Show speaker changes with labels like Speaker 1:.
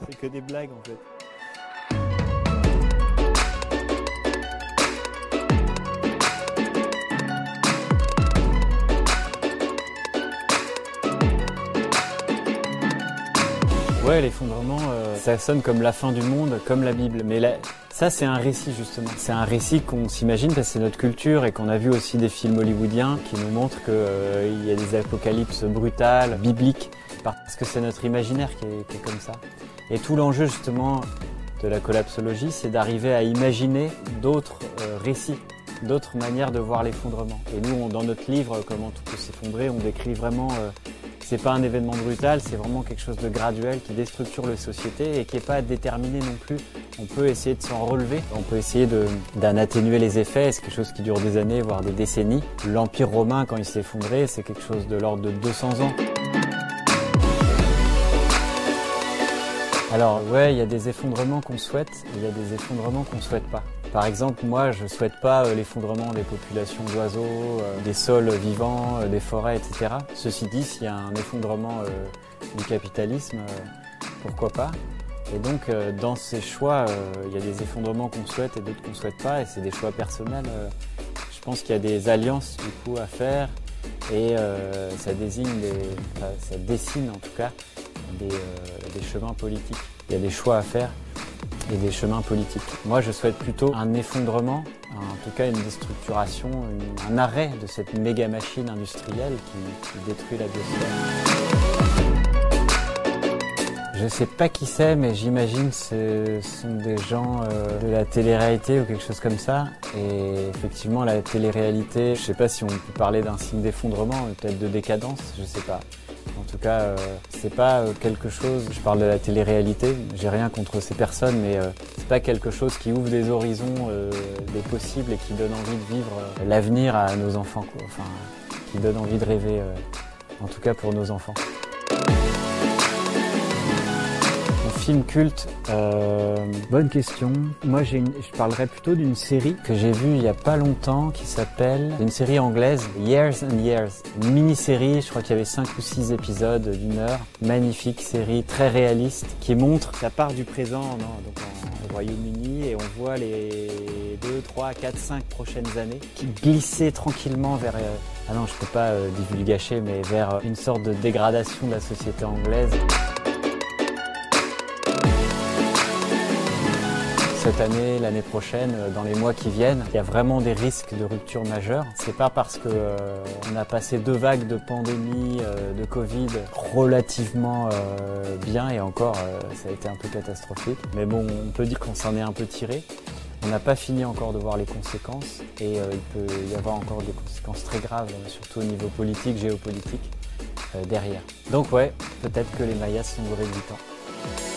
Speaker 1: C'est que des blagues en fait. Ouais, l'effondrement, euh, ça sonne comme la fin du monde, comme la Bible. Mais là, ça, c'est un récit justement. C'est un récit qu'on s'imagine parce que c'est notre culture et qu'on a vu aussi des films hollywoodiens qui nous montrent qu'il euh, y a des apocalypses brutales, bibliques, parce que c'est notre imaginaire qui est, comme ça. Et tout l'enjeu justement de la collapsologie, c'est d'arriver à imaginer d'autres euh, récits, d'autres manières de voir l'effondrement. Et nous, dans notre livre, Comment tout peut s'effondrer, on décrit vraiment euh, c'est pas un événement brutal, c'est vraiment quelque chose de graduel qui déstructure les sociétés et qui n'est pas déterminé non plus. On peut essayer de s'en relever, on peut essayer d'en atténuer les effets, c'est quelque chose qui dure des années, voire des décennies. L'Empire romain, quand il s'est effondré, c'est quelque chose de l'ordre de 200 ans. Alors ouais, il y a des effondrements qu'on souhaite, il y a des effondrements qu'on souhaite pas. Par exemple, moi, je souhaite pas euh, l'effondrement des populations d'oiseaux, euh, des sols vivants, euh, des forêts, etc. Ceci dit, s'il y a un effondrement du capitalisme, pourquoi pas? Et donc, dans ces choix, il y a des effondrements qu'on souhaite et d'autres qu'on souhaite pas, et c'est des choix personnels. Je pense qu'il y a des alliances du coup à faire, et ça désigne, des, ça dessine en tout cas des, des chemins politiques. Il y a des choix à faire et des chemins politiques. Moi, je souhaite plutôt un effondrement, en tout cas une déstructuration, un arrêt de cette méga machine industrielle qui, détruit la biosphère. Je sais pas qui c'est, mais j'imagine ce sont des gens euh, de la télé-réalité ou quelque chose comme ça. Et effectivement, la télé-réalité, je sais pas si on peut parler d'un signe d'effondrement, peut-être de décadence, je sais pas. En tout cas, euh, c'est pas euh, quelque chose. Je parle de la télé-réalité. J'ai rien contre ces personnes, mais euh, c'est pas quelque chose qui ouvre des horizons, des possibles et qui donne envie de vivre l'avenir à nos enfants. Enfin, qui donne envie de rêver, en tout cas pour nos enfants film culte euh, Bonne question. Moi, j'ai je parlerais plutôt d'une série que j'ai vue il y a pas longtemps qui s'appelle une série anglaise Years and Years. Une mini-série, je crois qu'il y avait 5 ou 6 épisodes d'une heure. Magnifique série, très réaliste, qui montre la part du présent donc au Royaume-Uni et on voit les 2, 3, 4, 5 prochaines années qui glissaient tranquillement vers... Euh, ah non, je peux pas euh, divulgacher, mais vers une sorte de dégradation de la société anglaise. Cette année, l'année prochaine, euh, dans les mois qui viennent, il y a vraiment des risques de rupture majeure. C'est pas parce que euh, a passé deux vagues de pandémie, euh, de Covid relativement bien et encore ça a été un peu catastrophique. Mais bon, on peut dire qu'on s'en est un peu tiré. On n'a pas fini encore de voir les conséquences et il peut y avoir encore des conséquences très graves, surtout au niveau politique, géopolitique, derrière. Donc ouais, peut-être que les Mayas sont de temps.